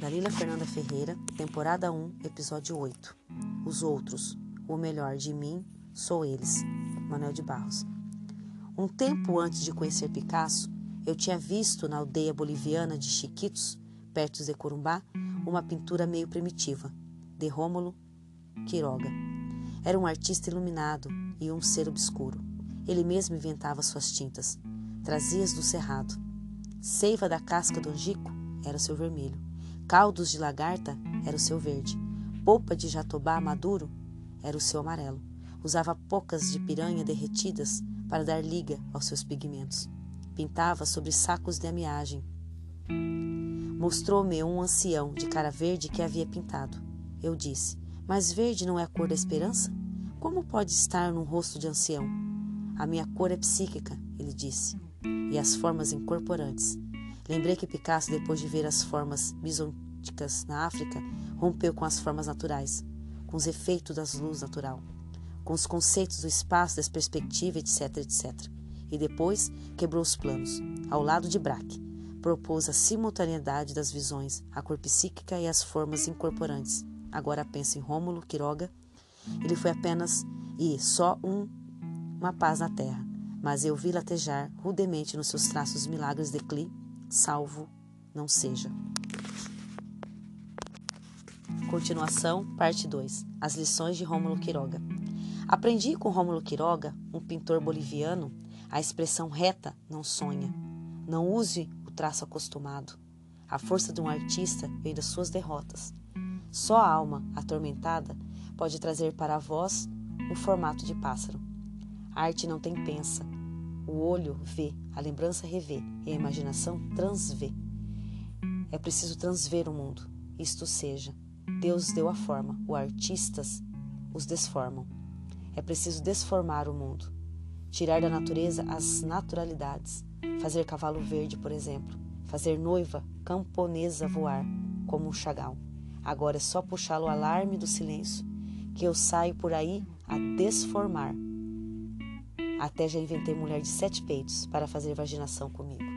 Dalila Fernanda Ferreira, temporada 1, episódio 8. Os outros, o melhor de mim, sou eles. Manuel de Barros. Um tempo antes de conhecer Picasso, eu tinha visto na aldeia boliviana de Chiquitos, perto de Corumbá, uma pintura meio primitiva, de Rômulo Quiroga. Era um artista iluminado e um ser obscuro. Ele mesmo inventava suas tintas. Trazia-as do cerrado. Seiva da casca do angico era seu vermelho. Caldos de lagarta era o seu verde. Polpa de jatobá maduro era o seu amarelo. Usava pocas de piranha derretidas para dar liga aos seus pigmentos. Pintava sobre sacos de amiagem. Mostrou-me um ancião de cara verde que havia pintado. Eu disse: Mas verde não é a cor da esperança? Como pode estar num rosto de ancião? A minha cor é psíquica, ele disse, e as formas incorporantes. Lembrei que Picasso, depois de ver as formas bisonticas na África, rompeu com as formas naturais, com os efeitos das luzes natural, com os conceitos do espaço, das perspectivas, etc, etc. E depois quebrou os planos. Ao lado de Braque, propôs a simultaneidade das visões, a cor psíquica e as formas incorporantes. Agora pensa em Rômulo Quiroga. Ele foi apenas e só um uma paz na terra, mas eu vi latejar rudemente nos seus traços milagres de Cli salvo não seja. Continuação, parte 2. As lições de Rômulo Quiroga. Aprendi com Rômulo Quiroga, um pintor boliviano, a expressão reta não sonha. Não use o traço acostumado. A força de um artista vem das suas derrotas. Só a alma atormentada pode trazer para a voz o formato de pássaro. A arte não tem pensa, o olho vê, a lembrança revê e a imaginação transvê. É preciso transver o mundo. Isto seja, Deus deu a forma, os artistas os desformam. É preciso desformar o mundo, tirar da natureza as naturalidades, fazer cavalo verde, por exemplo, fazer noiva camponesa voar, como um chagal. Agora é só puxar o alarme do silêncio, que eu saio por aí a desformar até já inventei mulher de sete peitos para fazer vaginação comigo.